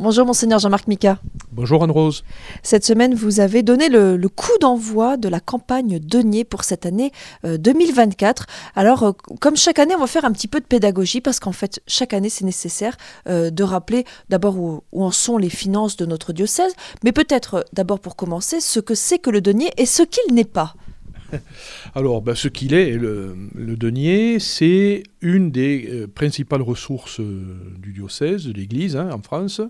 Bonjour monseigneur Jean-Marc Mika. Bonjour Anne-Rose. Cette semaine, vous avez donné le, coup d'envoi de la campagne Denier pour cette année 2024. Euh, Alors, euh, comme chaque année, on va faire un petit peu de pédagogie parce qu'en fait, chaque année, c'est nécessaire euh, de rappeler d'abord où, en sont les finances de notre diocèse, mais peut-être d'abord pour commencer, ce que c'est que le denier et ce qu'il n'est pas. Alors, ben, ce qu'il est, le, denier, c'est une des euh, principales ressources euh, du diocèse, de l'Église hein, en France,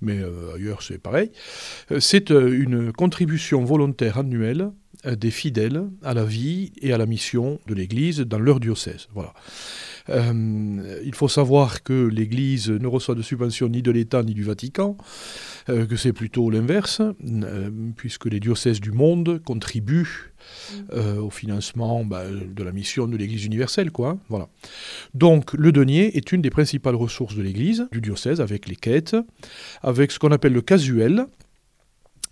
mais euh, ailleurs c'est pareil. C'est une contribution volontaire annuelle des fidèles à la vie et à la mission de l'Église dans leur diocèse. Voilà. Il faut savoir que l'Église ne reçoit de subventions ni de l'État ni du Vatican, que c'est plutôt l'inverse, puisque les diocèses du monde contribuent euh, au financement bah, de la mission de l'Église universelle. Quoi, hein, voilà. Donc le denier est une des principales ressources de l'Église, du diocèse, avec les quêtes, avec ce qu'on appelle le casuel,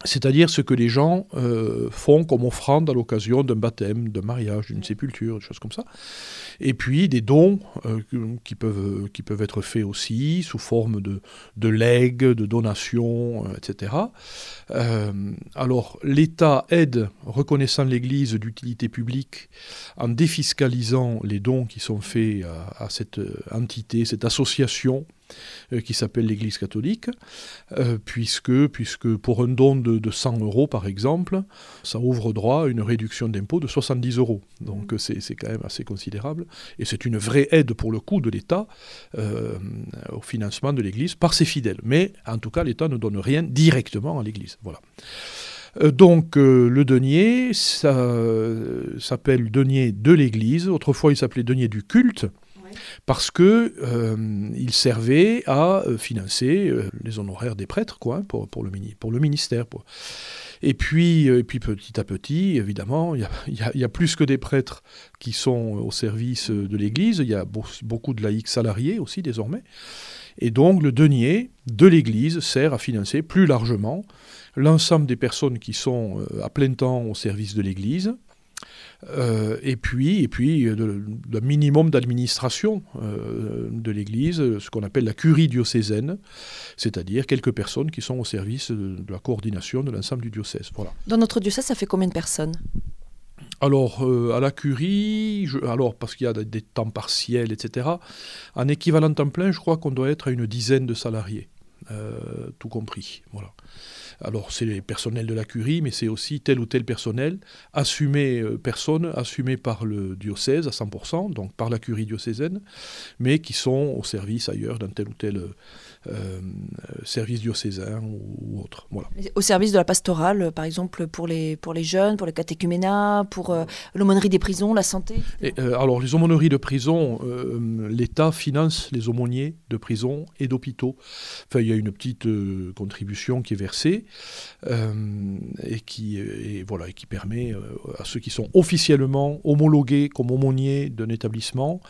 c'est-à-dire ce que les gens euh, font comme offrande à l'occasion d'un baptême, d'un mariage, d'une sépulture, des choses comme ça. Et puis des dons euh, qui, peuvent, qui peuvent être faits aussi sous forme de, de legs, de donations, euh, etc. alors l'État aide, reconnaissant l'Église d'utilité publique, en défiscalisant les dons qui sont faits à cette entité, cette association euh, qui s'appelle l'Église catholique, euh, puisque, puisque pour un don de, 100 euros, par exemple, ça ouvre droit à une réduction d'impôt de 70 euros. Donc mmh. c'est quand même assez considérable. Et c'est une vraie aide pour le coup de l'État euh, au financement de l'Église par ses fidèles. Mais en tout cas, l'État ne donne rien directement à l'Église. Voilà. Donc le denier, ça s'appelle denier de l'Église. Autrefois, il s'appelait denier du culte parce que euh, il servait à euh, financer euh, les honoraires des prêtres, quoi, pour, le, ministère. Et puis petit à petit, évidemment, il y, a, plus que des prêtres qui sont au service de l'Église, il y a beaucoup de laïcs salariés aussi désormais. Et donc le denier de l'Église sert à financer plus largement l'ensemble des personnes qui sont à plein temps au service de l'Église, euh, et puis, et puis le, minimum d'administration euh, de l'Église, ce qu'on appelle la curie diocésaine, c'est-à-dire quelques personnes qui sont au service de, la coordination de l'ensemble du diocèse. Voilà. Dans notre diocèse, ça fait combien de personnes? Alors, euh, à la curie, alors parce qu'il y a des temps partiels, etc., en équivalent temps plein, je crois qu'on doit être à une dizaine de salariés, tout compris. Alors c'est les personnels de la curie, mais c'est aussi tel ou tel personnel, assumé euh, personne, assumé par le diocèse à 100%, donc par la curie diocésaine, mais qui sont au service ailleurs d'un tel ou tel euh, euh, service diocésain ou, autre. Voilà. Au service de la pastorale, par exemple, pour les, pour les jeunes, pour les catéchuménats, pour l'aumônerie des prisons, la santé Alors les aumôneries de prison, l'État finance les aumôniers de prison et d'hôpitaux. Enfin, il y a une petite contribution qui est versée. Euh, et, qui, et, voilà, et qui permet euh, à ceux qui sont officiellement homologués comme aumôniers d'un établissement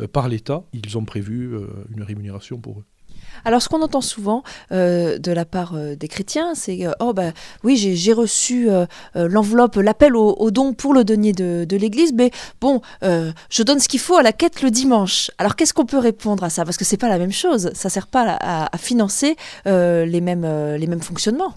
euh, par l'État, ils ont prévu une rémunération pour eux. Alors, ce qu'on entend souvent de la part des chrétiens, c'est Oh, ben oui, j'ai reçu l'enveloppe, l'appel au, don pour le denier de, l'Église, mais bon, je donne ce qu'il faut à la quête le dimanche. Alors, qu'est-ce qu'on peut répondre à ça? Parce que c'est pas la même chose, ça sert pas à, financer les, mêmes, les mêmes fonctionnements.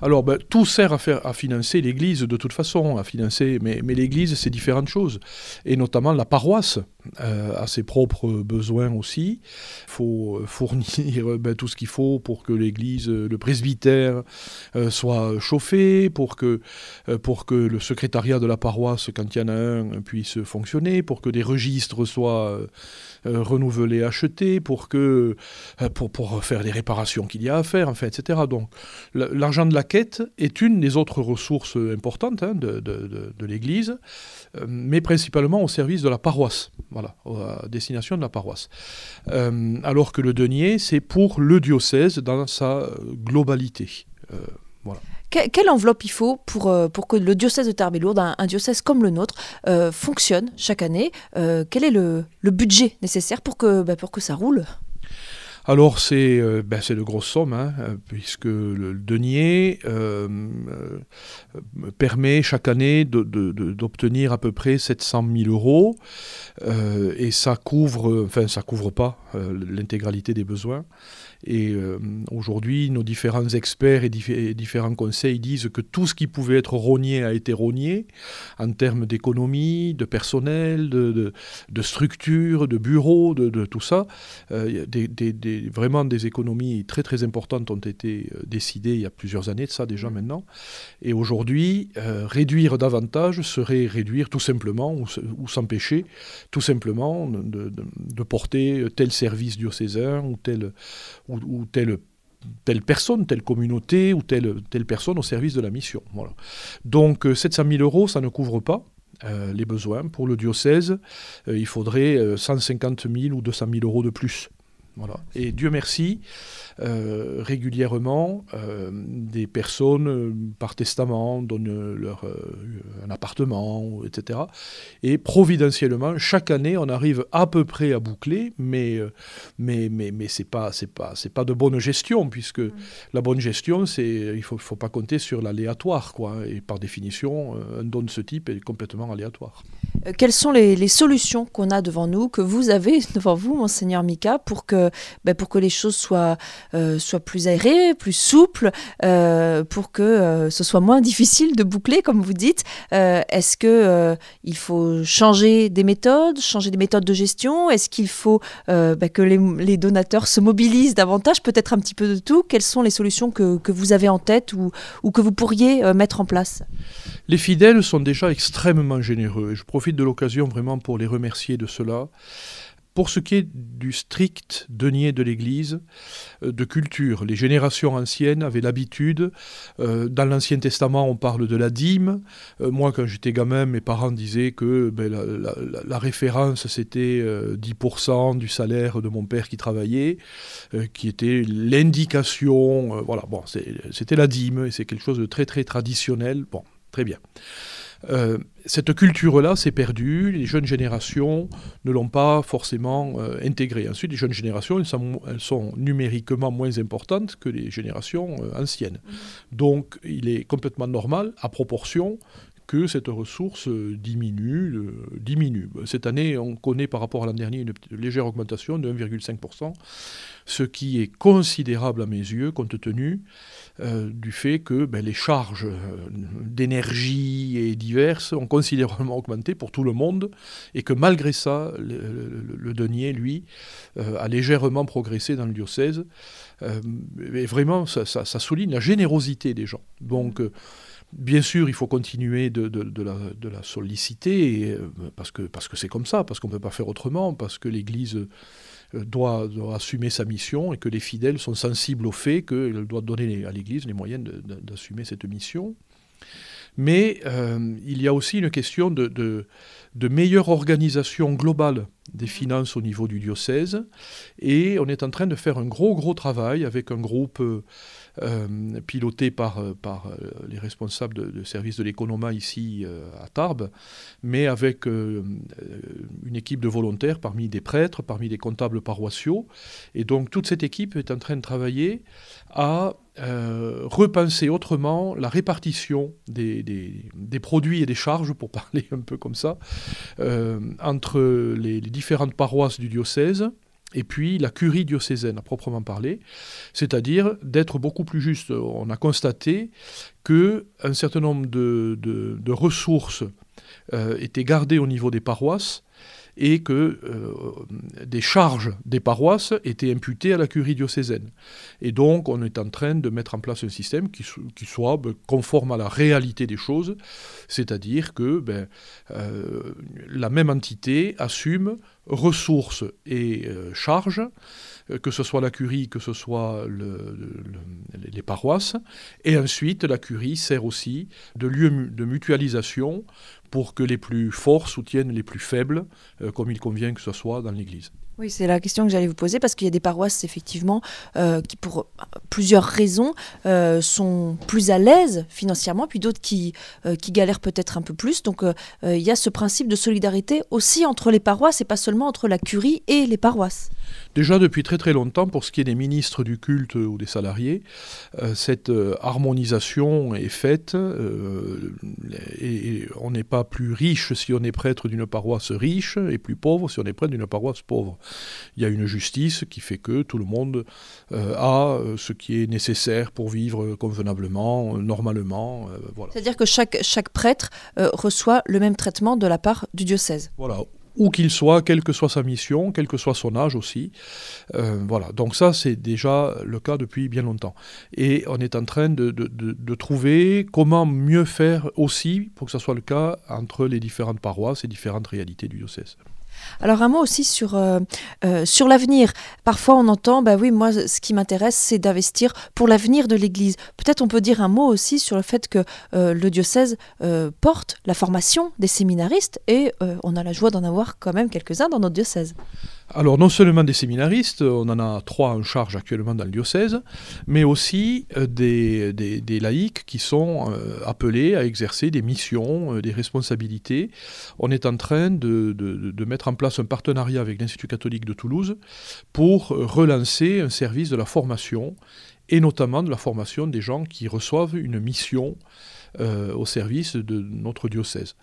Alors, ben, tout sert à, faire, à financer l'Église de toute façon, à financer, mais l'Église, c'est différentes choses, et notamment la paroisse euh, a ses propres besoins aussi. Il faut euh, fournir ben, tout ce qu'il faut pour que l'Église, le presbytère, euh, soit chauffé, pour que, pour que le secrétariat de la paroisse, quand il y en a un, puisse fonctionner, pour que des registres soient renouvelés, achetés, pour, que, pour, faire les réparations qu'il y a à faire, enfin, etc. Donc, l'argent de la quête est une des autres ressources importantes hein, de, de l'Église, mais principalement au service de la paroisse voilà, à destination de la paroisse. Euh, alors que le denier, c'est pour le diocèse dans sa globalité. Euh, voilà. quelle enveloppe il faut pour, euh, pour que le diocèse de Tarbes-Lourdes, un, diocèse comme le nôtre, fonctionne chaque année Quel est le, le, budget nécessaire pour que, bah, pour que ça roule? Alors c'est euh, ben, de grosses sommes, hein, euh, puisque le, denier euh, permet chaque année d'obtenir à peu près 700 000 euros, et ça couvre, enfin ça couvre pas l'intégralité des besoins. Et aujourd'hui, nos différents experts et, différents conseils disent que tout ce qui pouvait être rogné a été rogné en termes d'économie, de personnel, de, de, structure, de bureaux, de, tout ça. des, vraiment des économies très très importantes ont été décidées il y a plusieurs années de ça déjà mmh. maintenant. Et aujourd'hui, réduire davantage serait réduire tout simplement ou, s'empêcher tout simplement de, porter tel service diocésain ou telle, ou, telle, telle personne, telle communauté ou telle, telle personne au service de la mission. Voilà. Donc 700 euh, 000 euros, ça ne couvre pas. Euh, les besoins. Pour le diocèse, euh, il faudrait 150 000 ou 200 000 euros de plus. Voilà. Et Dieu merci, euh, régulièrement, euh, des personnes, euh, par testament, donnent leur, un appartement, etc. Et providentiellement, chaque année, on arrive à peu près à boucler, mais, mais, mais, mais ce n'est pas, pas, pas de bonne gestion, puisque la bonne gestion, c'est il ne faut, faut, pas compter sur l'aléatoire. Quoi, et par définition, un don de ce type est complètement aléatoire. quelles sont les, les solutions qu'on a devant nous, que vous avez devant vous, monseigneur Mika, pour que, ben, pour que les choses soient euh, soit plus aéré, plus souple, euh, pour que euh, ce soit moins difficile de boucler, comme vous dites. Est-ce que il faut changer des méthodes, changer des méthodes de gestion? Est-ce qu'il faut bah, que les, donateurs se mobilisent davantage? Peut-être un petit peu de tout. Quelles sont les solutions que, que vous avez en tête ou, ou que vous pourriez mettre en place? Les fidèles sont déjà extrêmement généreux. Je profite de l'occasion vraiment pour les remercier de cela. Pour ce qui est du strict denier de l'Église, euh, de culture, les générations anciennes avaient l'habitude, euh, dans l'Ancien Testament on parle de la dîme, euh, moi quand j'étais gamin mes parents disaient que ben, la, référence c'était 10% du salaire de mon père qui travaillait, qui était l'indication, voilà, bon, c'était la dîme et c'est quelque chose de très très traditionnel, bon, très bien. Euh, cette culture-là s'est perdue, les jeunes générations ne l'ont pas forcément euh, intégrée. Ensuite, les jeunes générations, elles sont, numériquement moins importantes que les générations euh, anciennes. Mmh. Donc, il est complètement normal, à proportion, que cette ressource diminue, diminue. Cette année, on connaît par rapport à l'an dernier une légère augmentation de 1,5%, ce qui est considérable à mes yeux, compte tenu euh, du fait que ben, les charges euh, d'énergie et diverses ont considérablement augmenté pour tout le monde et que malgré ça, le, denier, lui, euh, a légèrement progressé dans le diocèse. et vraiment, ça, souligne la générosité des gens. Donc, Bien sûr, il faut continuer de, la, solliciter, parce que c'est parce que comme ça, parce qu'on ne peut pas faire autrement, parce que l'Église euh, doit, assumer sa mission et que les fidèles sont sensibles au fait qu'il doit donner à l'Église les moyens d'assumer cette mission. Mais euh, il y a aussi une question de, meilleure organisation globale des finances au niveau du diocèse. Et on est en train de faire un gros, gros travail avec un groupe euh, euh, piloté par, euh, par les responsables de, service de l'économie ici à Tarbes, mais avec une équipe de volontaires parmi des prêtres, parmi des comptables paroissiaux. Et donc toute cette équipe est en train de travailler à repenser autrement la répartition des, des, produits et des charges, pour parler un peu comme ça, entre les, les, différentes paroisses du diocèse et puis la curie diocésaine à proprement parler, c'est-à-dire d'être beaucoup plus juste. On a constaté qu'un certain nombre de, ressources euh, étaient gardées au niveau des paroisses et que euh, des charges des paroisses étaient imputées à la curie diocésaine. Et donc on est en train de mettre en place un système qui, soit ben, conforme à la réalité des choses, c'est-à-dire que ben, euh, la même entité assume ressources et euh, charges, que ce soit la curie, que ce soit les paroisses. Et ensuite, la curie sert aussi de lieu de mutualisation pour que les plus forts soutiennent les plus faibles, euh, comme il convient que ce soit dans l'Église. Oui, c'est la question que j'allais vous poser parce qu'il y a des paroisses, effectivement, euh, qui, pour plusieurs raisons, euh, sont plus à l'aise financièrement, puis d'autres qui, qui galèrent peut-être un peu plus. Donc, il y a ce principe de solidarité aussi entre les paroisses et pas seulement entre la curie et les paroisses. Déjà depuis très très longtemps, pour ce qui est des ministres du culte ou des salariés, cette harmonisation est faite et on n'est pas plus riche si on est prêtre d'une paroisse riche et plus pauvre si on est prêtre d'une paroisse pauvre. il y a une justice qui fait que tout le monde a ce qui est nécessaire pour vivre convenablement, normalement. voilà. C'est-à-dire que chaque, chaque prêtre reçoit le même traitement de la part du diocèse. Voilà, où qu'il soit, quelle que soit sa mission, quel que soit son âge aussi. Euh, voilà, donc ça c'est déjà le cas depuis bien longtemps. Et on est en train de, de, trouver comment mieux faire aussi pour que ça soit le cas entre les différentes paroisses et différentes réalités du diocèse. Alors un mot aussi sur, euh, euh, sur l'avenir. Parfois on entend, bah oui, moi ce qui m'intéresse c'est d'investir pour l'avenir de l'Église. Peut-être on peut dire un mot aussi sur le fait que euh, le diocèse porte la formation des séminaristes et on a la joie d'en avoir quand même quelques-uns dans notre diocèse. Alors non seulement des séminaristes, on en a trois en charge actuellement dans le diocèse, mais aussi euh, des, laïcs qui sont euh, appelés à exercer des missions, euh, des responsabilités. On est en train de, mettre en place un partenariat avec l'Institut catholique de Toulouse pour relancer un service de la formation, et notamment de la formation des gens qui reçoivent une mission euh, au service de notre diocèse.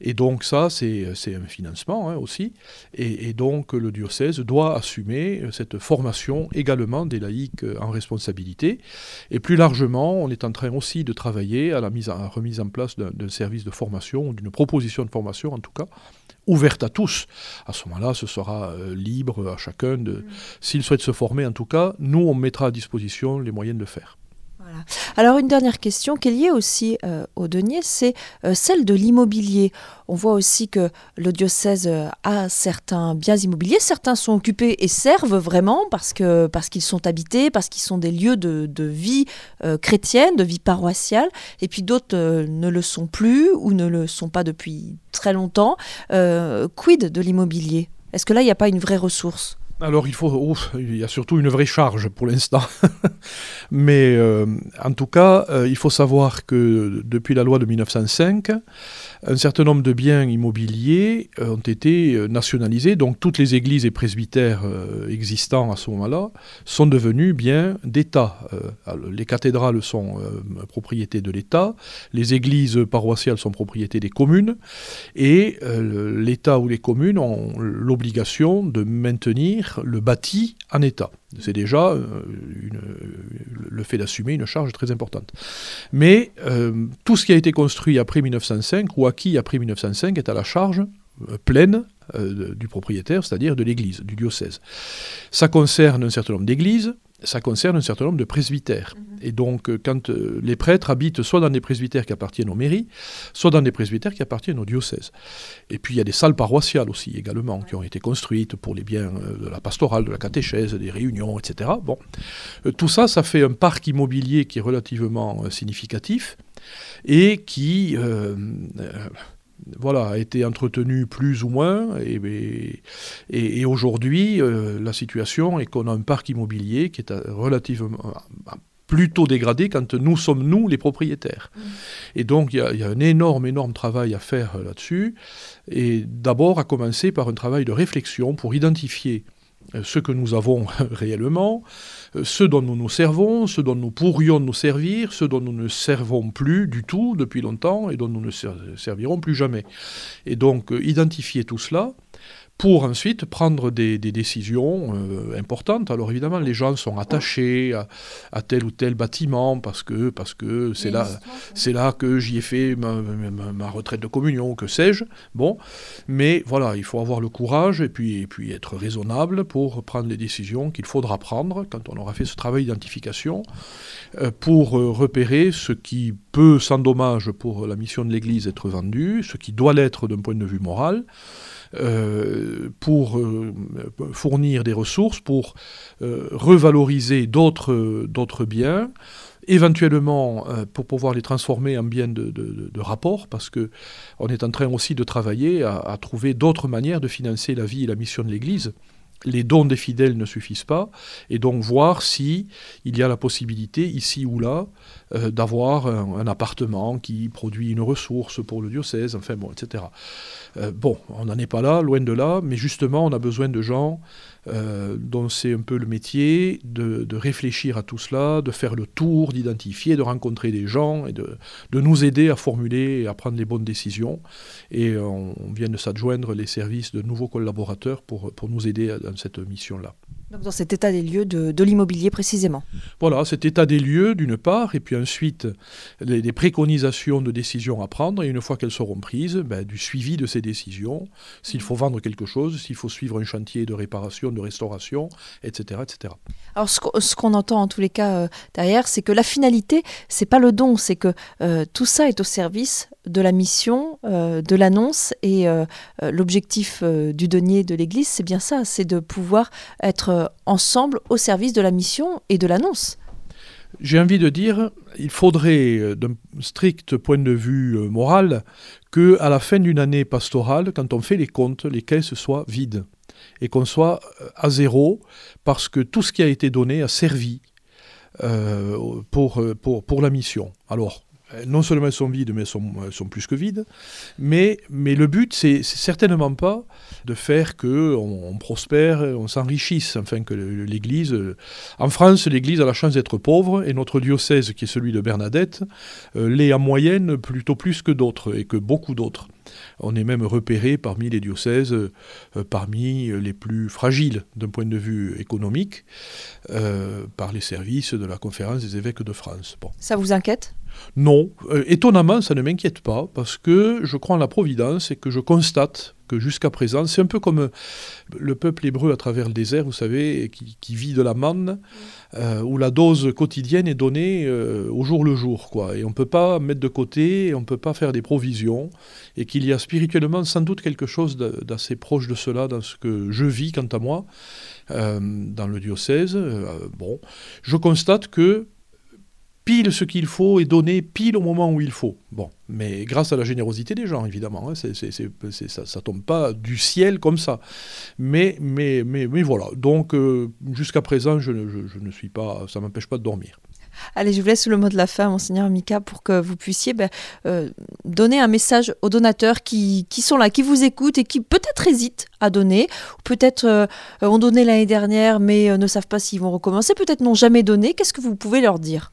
Et donc ça, c'est un financement hein, aussi. Et, donc le diocèse doit assumer cette formation également des laïcs en responsabilité. Et plus largement, on est en train aussi de travailler à la, mise à la remise en place d'un service de formation, ou d'une proposition de formation en tout cas, ouverte à tous. À ce moment-là, ce sera euh, libre à chacun de, mm. s'il souhaite se former en tout cas, nous on mettra à disposition les moyens de le faire. Alors une dernière question qui est liée aussi euh, au denier, c'est euh, celle de l'immobilier. On voit aussi que le diocèse euh, a certains biens immobiliers, certains sont occupés et servent vraiment parce que parce qu'ils sont habités, parce qu'ils sont des lieux de, de vie chrétienne, de vie paroissiale, et puis d'autres ne le sont plus ou ne le sont pas depuis très longtemps. quid de l'immobilier? Est-ce que là il n'y a pas une vraie ressource? Alors il faut, il y a surtout une vraie charge pour l'instant. Mais euh, en tout cas, euh, il faut savoir que depuis la loi de 1905, un certain nombre de biens immobiliers euh, ont été nationalisés. Donc toutes les églises et presbytères existants à ce moment-là sont devenus biens d'État. les cathédrales sont propriété de l'État, les églises paroissiales sont propriété des communes, et l'État ou les communes ont l'obligation de maintenir le bâti en état. C'est déjà euh, le fait d'assumer une charge très importante. Mais euh, tout ce qui a été construit après 1905 ou acquis après 1905 est à la charge euh, pleine du propriétaire, c'est-à-dire de l'Église, du diocèse. Ça concerne un certain nombre d'églises, ça concerne un certain nombre de presbytères. Mhm. Et donc, euh, quand euh, les prêtres habitent soit dans des presbytères qui appartiennent aux mairies, soit dans des presbytères qui appartiennent aux diocèses. Et puis, il y a des salles paroissiales aussi, également, qui ont été construites pour les biens euh, de la pastorale, de la catéchèse, des réunions, etc. Bon. tout ça, ça fait un parc immobilier qui est relativement significatif et qui voilà, a été entretenu plus ou moins. Et, et, aujourd'hui, euh, la situation est qu'on a un parc immobilier qui est euh, relativement euh, plutôt dégradé quand nous sommes, nous, les propriétaires. Mmh. Et donc, il y, y, a un énorme, énorme travail à faire là-dessus. Et d'abord, à commencer par un travail de réflexion pour identifier ce que nous avons réellement, ce dont nous nous servons, ce dont nous pourrions nous servir, ce dont nous ne servons plus du tout depuis longtemps et dont nous ne servirons plus jamais. Et donc euh, identifier tout cela pour ensuite prendre des, décisions euh, importantes. Alors évidemment, les gens sont attachés à, tel ou tel bâtiment parce que parce que c'est là c'est là que j'y ai fait ma, retraite de communion, que sais-je. Bon, mais voilà, il faut avoir le courage et puis et puis être raisonnable pour prendre les décisions qu'il faudra prendre quand on aura fait ce travail d'identification euh, pour euh, repérer ce qui peut, sans dommage pour la mission de l'Église, être vendu, ce qui doit l'être d'un point de vue moral. Euh, pour euh, fournir des ressources, pour euh, revaloriser d'autres biens, éventuellement pour pouvoir les transformer en biens de, rapport, parce que on est en train aussi de travailler à trouver d'autres manières de financer la vie et la mission de l'Église les dons des fidèles ne suffisent pas, et donc voir si il y a la possibilité, ici ou là, euh, d'avoir un, appartement qui produit une ressource pour le diocèse, enfin bon, etc. Euh, bon, on n'en est pas là, loin de là, mais justement, on a besoin de gens euh, dont c'est un peu le métier de, réfléchir à tout cela, de faire le tour, d'identifier, de rencontrer des gens et de, nous aider à formuler et à prendre les bonnes décisions. Et on, vient de s'adjoindre les services de nouveaux collaborateurs pour, pour nous aider dans cette mission-là dans cet état des lieux de, l'immobilier précisément. Voilà, cet état des lieux d'une part, et puis ensuite les, préconisations de décisions à prendre, et une fois qu'elles seront prises, ben, du suivi de ces décisions, s'il faut vendre quelque chose, s'il faut suivre un chantier de réparation, de restauration, etc. etc. Alors ce qu'on entend en tous les cas euh, derrière, c'est que la finalité, c'est pas le don, c'est que euh, tout ça est au service de la mission, euh, de l'annonce, et l'objectif du denier de l'Église, c'est bien ça, c'est de pouvoir être ensemble au service de la mission et de l'annonce. J'ai envie de dire, il faudrait, euh, d'un strict point de vue euh, moral, que à la fin d'une année pastorale, quand on fait les comptes, les caisses soient vides et qu'on soit euh, à zéro parce que tout ce qui a été donné a servi pour, pour, pour la mission. Alors, euh, non seulement elles sont vides, mais elles sont, plus que vides. Mais, le but, c'est certainement pas de faire que on, prospère, on s'enrichisse, enfin que l'Église... Euh, en France, l'Église a la chance d'être pauvre, et notre diocèse, qui est celui de Bernadette, euh, l'est en moyenne plutôt plus que d'autres, et que beaucoup d'autres. On est même repéré parmi les diocèses, parmi les plus fragiles d'un point de vue économique, par les services de la conférence des évêques de France. Ça vous inquiète? Non, euh, étonnamment, ça ne m'inquiète pas, parce que je crois en la providence et que je constate que jusqu'à présent, c'est un peu comme le peuple hébreu à travers le désert, vous savez, qui, vit de la manne, euh, où la dose quotidienne est donnée euh, au jour le jour, quoi. Et on ne peut pas mettre de côté, on ne peut pas faire des provisions, et qu'il y a spirituellement sans doute quelque chose d'assez proche de cela dans ce que je vis, quant à moi, dans le diocèse. bon, je constate que pile ce qu'il faut et donner pile au moment où il faut. Bon, mais grâce à la générosité des gens, évidemment. Hein, ça, ne tombe pas du ciel comme ça. Mais, mais, mais, mais voilà. Donc, euh, jusqu'à présent, je, ne suis pas, ça m'empêche pas de dormir. Allez, je vous laisse le mot de la fin, monseigneur Mika, pour que vous puissiez ben, euh, donner un message aux donateurs qui, qui, sont là, qui vous écoutent et qui peut-être hésitent à donner, ou peut-être euh, ont donné l'année dernière mais ne savent pas s'ils vont recommencer, peut-être n'ont jamais donné. Qu'est-ce que vous pouvez leur dire?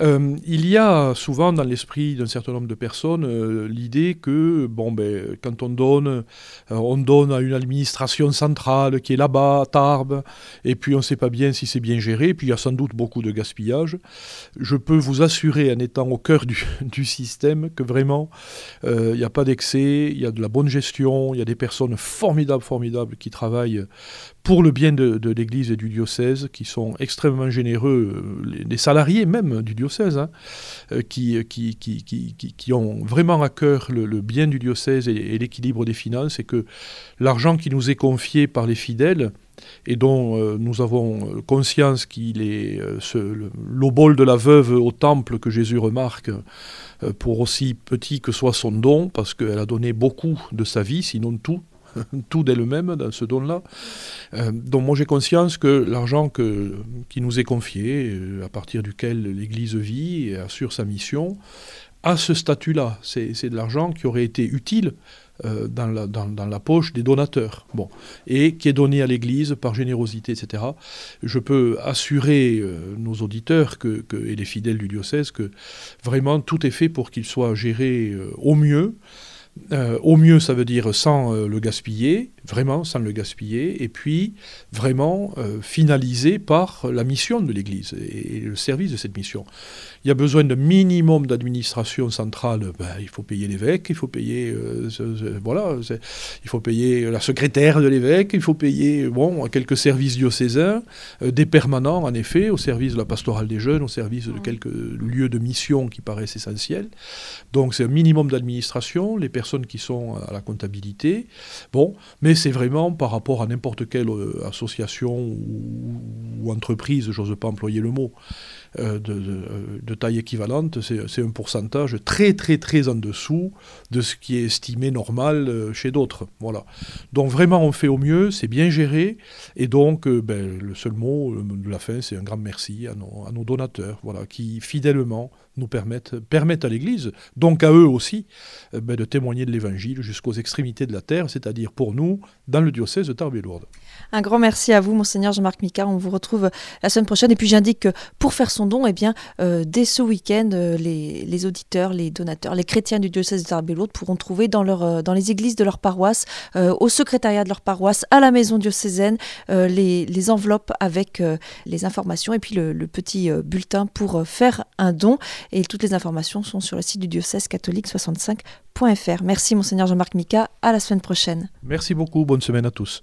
Euh, il y a souvent dans l'esprit d'un certain nombre de personnes euh, l'idée que bon, ben, quand on donne, euh, on donne à une administration centrale qui est là-bas, à Tarbes, et puis on ne sait pas bien si c'est bien géré, puis il y a sans doute beaucoup de gaspillage. Je peux vous assurer, en étant au cœur du, système, que vraiment, il n'y a pas d'excès, il y a de la bonne gestion, il y a des personnes formidables, formidables qui travaillent pour le bien de, l'Église et du diocèse, qui sont extrêmement généreux, les, salariés même du diocèse, hein, euh, qui, qui, ont vraiment à cœur le, bien du diocèse et, l'équilibre des finances, et que l'argent qui nous est confié par les fidèles, et dont euh, nous avons conscience qu'il est euh, l'obol de la veuve au temple que Jésus remarque, pour aussi petit que soit son don, parce qu'elle a donné beaucoup de sa vie, sinon tout, tout d'elle-même dans ce don-là. Euh, donc moi j'ai conscience que l'argent qui nous est confié, euh, à partir duquel l'Église vit et assure sa mission, a ce statut-là. C'est de l'argent qui aurait été utile euh, dans, la, poche des donateurs, bon, et qui est donné à l'Église par générosité, etc. Je peux assurer nos auditeurs que, et les fidèles du diocèse que vraiment tout est fait pour qu'il soit géré au mieux. Euh, au mieux, ça veut dire sans euh, le gaspiller, vraiment sans le gaspiller, et puis vraiment euh, finalisé par la mission de l'Église et, le service de cette mission. Il y a besoin d'un minimum d'administration centrale. Ben, il faut payer l'évêque, il faut payer, voilà, il faut payer la secrétaire de l'évêque, il faut payer bon quelques services diocésains, des permanents en effet, au service de la pastorale des jeunes, au service de quelques lieux de mission qui paraissent essentiels. Donc c'est un minimum d'administration. Les personnes qui sont à la comptabilité. Bon, mais c'est vraiment par rapport à n'importe quelle euh, association ou, entreprise, j'ose pas employer le mot, de, taille équivalente, c'est un pourcentage très très très en dessous de ce qui est estimé normal chez d'autres. Voilà. Donc vraiment on fait au mieux, c'est bien géré, et donc ben, le seul mot de la fin, c'est un grand merci à nos, à nos donateurs, voilà, qui fidèlement nous permettent, permettent à l'Église, donc à eux aussi, euh, ben, de témoigner de l'Évangile jusqu'aux extrémités de la terre, c'est-à-dire pour nous, dans le diocèse de Tarbes et Lourdes. Un grand merci à vous, Monseigneur Jean-Marc Micard. On vous retrouve la semaine prochaine. Et puis j'indique que pour faire son don, eh bien, euh, dès ce week-end, euh, les, auditeurs, les donateurs, les chrétiens du diocèse de Tarbes et Lourdes pourront trouver dans, dans les églises de leur paroisse, au secrétariat de leur paroisse, à la maison diocésaine, les, enveloppes avec les informations et puis le petit bulletin pour faire un don. Et toutes les informations sont sur le site du diocèse catholique 65.fr. Merci Monseigneur Jean-Marc Mika, à la semaine prochaine. Merci beaucoup, bonne semaine à tous.